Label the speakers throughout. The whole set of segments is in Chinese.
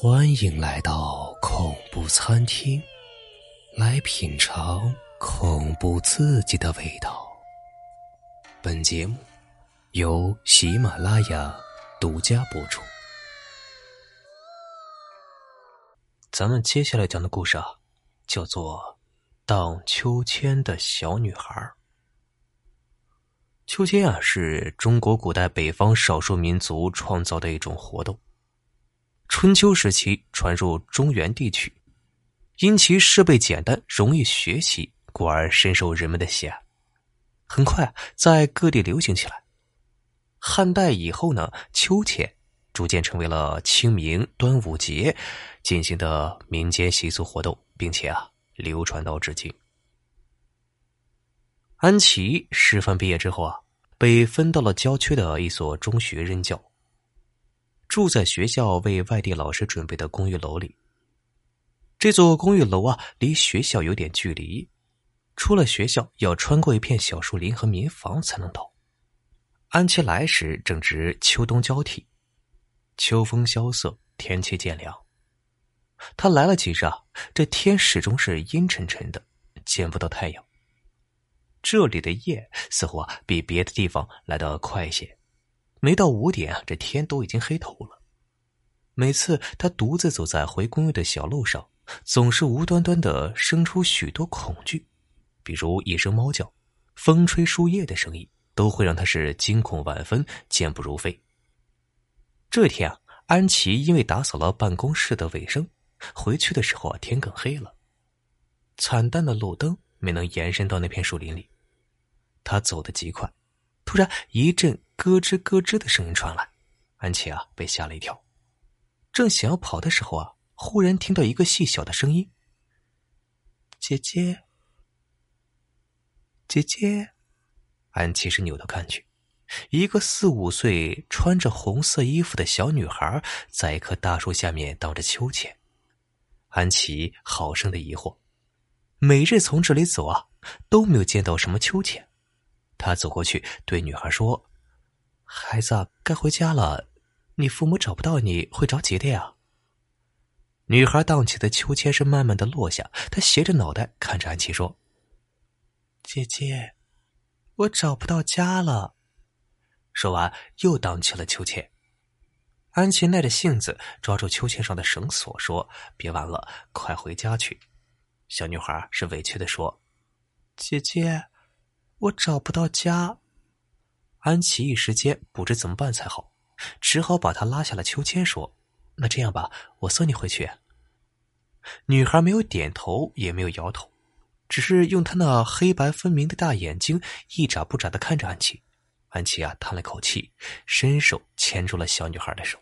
Speaker 1: 欢迎来到恐怖餐厅，来品尝恐怖刺激的味道。本节目由喜马拉雅独家播出。咱们接下来讲的故事啊，叫做《荡秋千的小女孩》。秋千啊，是中国古代北方少数民族创造的一种活动。春秋时期传入中原地区，因其设备简单、容易学习，故而深受人们的喜爱。很快在各地流行起来。汉代以后呢，秋千逐渐成为了清明、端午节进行的民间习俗活动，并且啊，流传到至今。安琪师范毕业之后啊，被分到了郊区的一所中学任教。住在学校为外地老师准备的公寓楼里。这座公寓楼啊，离学校有点距离，出了学校要穿过一片小树林和民房才能到。安琪来时正值秋冬交替，秋风萧瑟，天气渐凉。他来了几日啊，这天始终是阴沉沉的，见不到太阳。这里的夜似乎啊，比别的地方来得快些。没到五点啊，这天都已经黑透了。每次他独自走在回公寓的小路上，总是无端端的生出许多恐惧，比如一声猫叫、风吹树叶的声音，都会让他是惊恐万分、健步如飞。这天啊，安琪因为打扫了办公室的卫生，回去的时候啊，天更黑了，惨淡的路灯没能延伸到那片树林里。他走得极快，突然一阵。咯吱咯吱的声音传来，安琪啊被吓了一跳，正想要跑的时候啊，忽然听到一个细小的声音：“姐姐，姐姐。”安琪是扭头看去，一个四五岁、穿着红色衣服的小女孩在一棵大树下面荡着秋千。安琪好生的疑惑，每日从这里走啊，都没有见到什么秋千。他走过去对女孩说。孩子，该回家了。你父母找不到你会着急的呀。女孩荡起的秋千是慢慢的落下，她斜着脑袋看着安琪说：“姐姐，我找不到家了。”说完又荡起了秋千。安琪耐着性子抓住秋千上的绳索说：“别玩了，快回家去。”小女孩是委屈的说：“姐姐，我找不到家。”安琪一时间不知怎么办才好，只好把他拉下了秋千，说：“那这样吧，我送你回去。”女孩没有点头，也没有摇头，只是用她那黑白分明的大眼睛一眨不眨的看着安琪。安琪啊，叹了口气，伸手牵住了小女孩的手。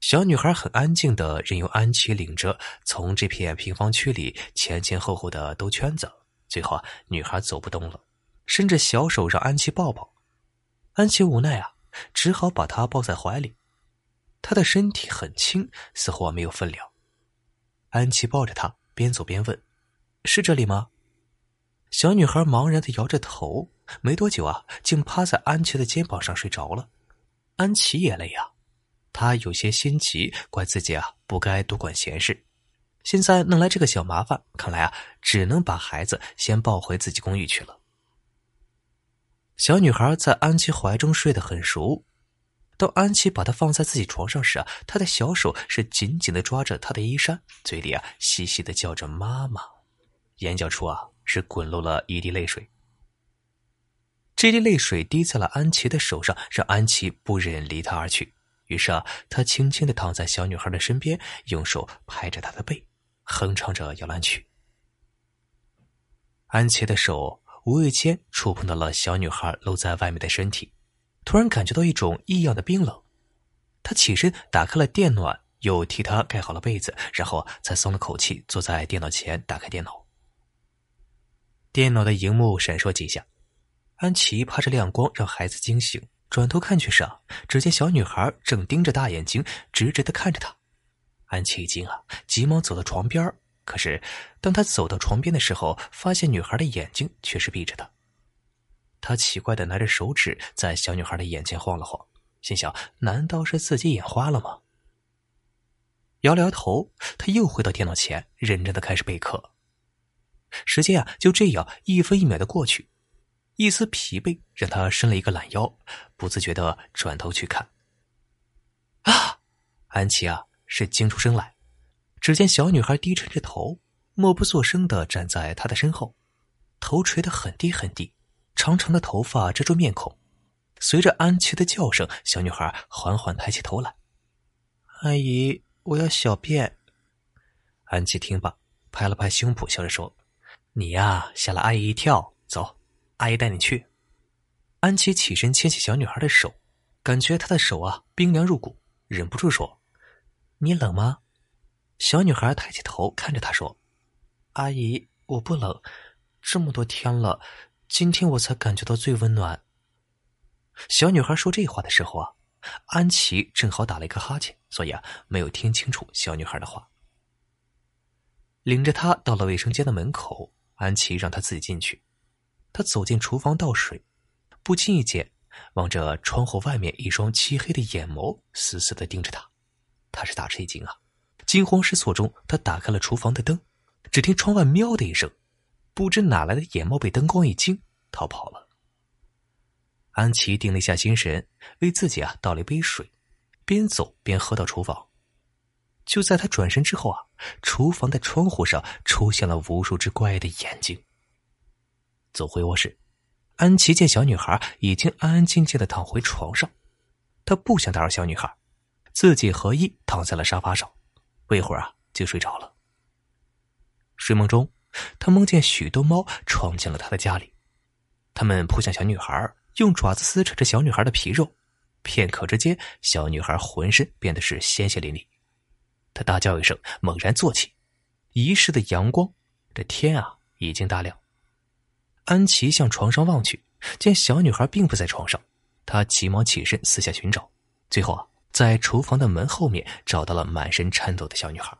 Speaker 1: 小女孩很安静的任由安琪领着，从这片平房区里前前后后的兜圈子。最后啊，女孩走不动了。伸着小手让安琪抱抱，安琪无奈啊，只好把她抱在怀里。她的身体很轻，似乎没有分量。安琪抱着她，边走边问：“是这里吗？”小女孩茫然的摇着头。没多久啊，竟趴在安琪的肩膀上睡着了。安琪也累啊，她有些心急，怪自己啊不该多管闲事，现在弄来这个小麻烦，看来啊只能把孩子先抱回自己公寓去了。小女孩在安琪怀中睡得很熟，当安琪把她放在自己床上时啊，她的小手是紧紧的抓着她的衣衫，嘴里啊细细的叫着“妈妈”，眼角处啊是滚落了一滴泪水。这滴泪水滴在了安琪的手上，让安琪不忍离她而去。于是啊，她轻轻的躺在小女孩的身边，用手拍着她的背，哼唱着摇篮曲。安琪的手。无意间触碰到了小女孩露在外面的身体，突然感觉到一种异样的冰冷。他起身打开了电暖，又替她盖好了被子，然后才松了口气，坐在电脑前打开电脑。电脑的荧幕闪烁几下，安琪怕这亮光让孩子惊醒，转头看去时，只见小女孩正盯着大眼睛，直直的看着他。安琪一惊啊，急忙走到床边可是，当他走到床边的时候，发现女孩的眼睛却是闭着的。他奇怪的拿着手指在小女孩的眼前晃了晃，心想：难道是自己眼花了吗？摇了摇头，他又回到电脑前，认真的开始备课。时间啊，就这样一分一秒的过去，一丝疲惫让他伸了一个懒腰，不自觉的转头去看。啊，安琪啊，是惊出声来，只见小女孩低沉着头，默不作声的站在他的身后，头垂得很低很低，长长的头发遮住面孔。随着安琪的叫声，小女孩缓缓抬起头来。阿姨，我要小便。安琪听罢，拍了拍胸脯，笑着说：“你呀，吓了阿姨一跳。走，阿姨带你去。”安琪起身牵起小女孩的手，感觉她的手啊冰凉入骨，忍不住说：“你冷吗？”小女孩抬起头看着他说：“阿姨，我不冷，这么多天了，今天我才感觉到最温暖。”小女孩说这话的时候啊，安琪正好打了一个哈欠，所以啊没有听清楚小女孩的话。领着她到了卫生间的门口，安琪让她自己进去。她走进厨房倒水，不经意间望着窗户外面一双漆黑的眼眸死死的盯着她，他是大吃一惊啊！惊慌失措中，他打开了厨房的灯，只听窗外喵的一声，不知哪来的野猫被灯光一惊，逃跑了。安琪定了一下心神，为自己啊倒了一杯水，边走边喝到厨房。就在他转身之后啊，厨房的窗户上出现了无数只怪异的眼睛。走回卧室，安琪见小女孩已经安安静静的躺回床上，她不想打扰小女孩，自己合衣躺在了沙发上，不一会儿啊就睡着了。睡梦中，他梦见许多猫闯进了他的家里，他们扑向小女孩。用爪子撕扯着小女孩的皮肉，片刻之间，小女孩浑身变得是鲜血淋漓。她大叫一声，猛然坐起。一室的阳光，这天啊，已经大亮。安琪向床上望去，见小女孩并不在床上，她急忙起身四下寻找，最后啊，在厨房的门后面找到了满身颤抖的小女孩。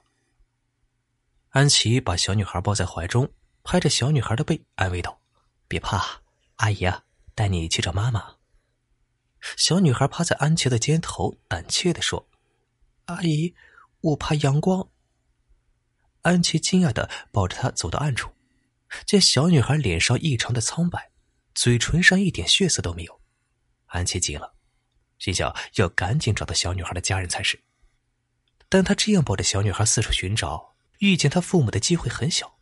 Speaker 1: 安琪把小女孩抱在怀中，拍着小女孩的背，安慰道：“别怕，阿姨啊。”带你去找妈妈。小女孩趴在安琪的肩头，胆怯的说：“阿姨，我怕阳光。”安琪惊讶的抱着她走到暗处，见小女孩脸上异常的苍白，嘴唇上一点血色都没有。安琪急了，心想要赶紧找到小女孩的家人才是。但他这样抱着小女孩四处寻找，遇见她父母的机会很小，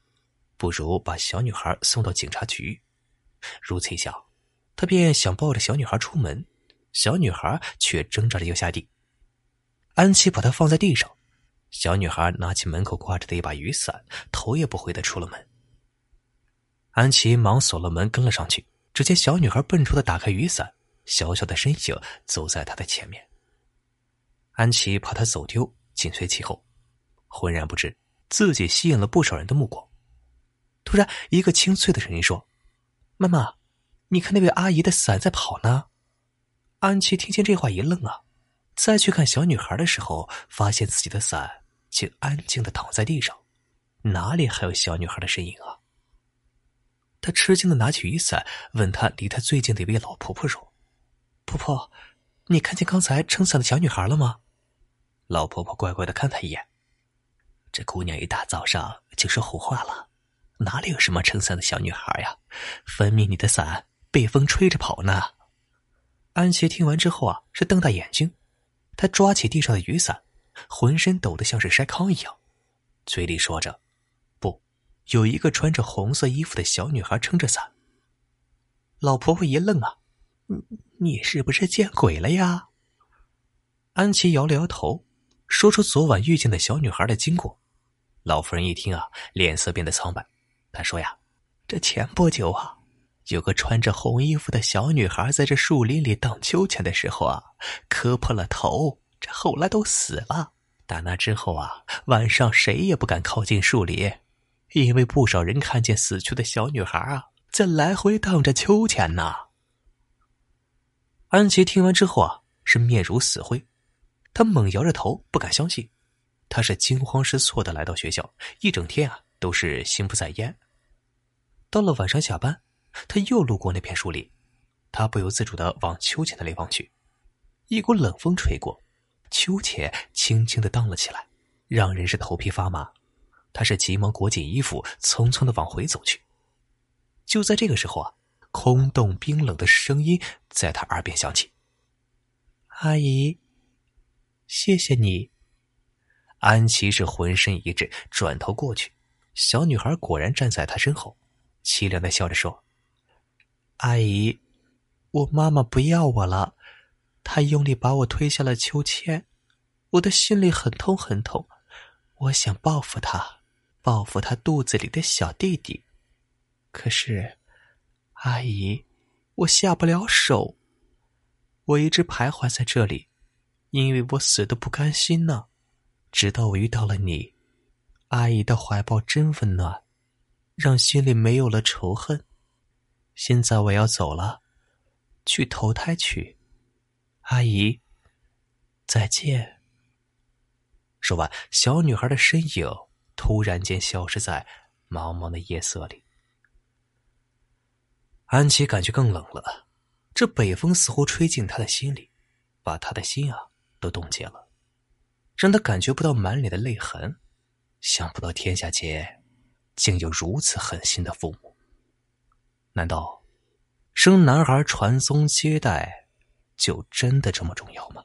Speaker 1: 不如把小女孩送到警察局。如此一想。他便想抱着小女孩出门，小女孩却挣扎着要下地。安琪把她放在地上，小女孩拿起门口挂着的一把雨伞，头也不回的出了门。安琪忙锁了门，跟了上去。只见小女孩笨拙的打开雨伞，小小的身影走在他的前面。安琪怕他走丢，紧随其后，浑然不知自己吸引了不少人的目光。突然，一个清脆的声音说：“妈妈。”你看那位阿姨的伞在跑呢，安琪听见这话一愣啊，再去看小女孩的时候，发现自己的伞竟安静的躺在地上，哪里还有小女孩的身影啊？她吃惊的拿起雨伞，问她离她最近的一位老婆婆说：“婆婆，你看见刚才撑伞的小女孩了吗？”老婆婆乖乖的看她一眼，这姑娘一大早上就说胡话了，哪里有什么撑伞的小女孩呀？分明你的伞。被风吹着跑呢。安琪听完之后啊，是瞪大眼睛，她抓起地上的雨伞，浑身抖得像是筛糠一样，嘴里说着：“不，有一个穿着红色衣服的小女孩撑着伞。”老婆婆一愣啊，“你是不是见鬼了呀？”安琪摇了摇头，说出昨晚遇见的小女孩的经过。老夫人一听啊，脸色变得苍白。她说：“呀，这前不久啊。”有个穿着红衣服的小女孩在这树林里荡秋千的时候啊，磕破了头，这后来都死了。打那之后啊，晚上谁也不敢靠近树林，因为不少人看见死去的小女孩啊，在来回荡着秋千呢。安琪听完之后啊，是面如死灰，她猛摇着头，不敢相信。她是惊慌失措的来到学校，一整天啊都是心不在焉。到了晚上下班。他又路过那片树林，他不由自主的往秋千那里望去，一股冷风吹过，秋千轻轻的荡了起来，让人是头皮发麻。他是急忙裹紧衣服，匆匆的往回走去。就在这个时候啊，空洞冰冷的声音在他耳边响起：“阿姨，谢谢你。”安琪是浑身一震，转头过去，小女孩果然站在他身后，凄凉的笑着说：“阿姨，我妈妈不要我了，她用力把我推下了秋千，我的心里很痛很痛，我想报复她。”报复她肚子里的小弟弟，可是，阿姨，我下不了手。我一直徘徊在这里，因为我死的不甘心呢。直到我遇到了你，阿姨的怀抱真温暖，让心里没有了仇恨。现在我要走了，去投胎去。阿姨，再见。说完，小女孩的身影。突然间消失在茫茫的夜色里，安琪感觉更冷了。这北风似乎吹进他的心里，把他的心啊都冻结了，让他感觉不到满脸的泪痕。想不到天下间竟有如此狠心的父母。难道生男孩传宗接代就真的这么重要吗？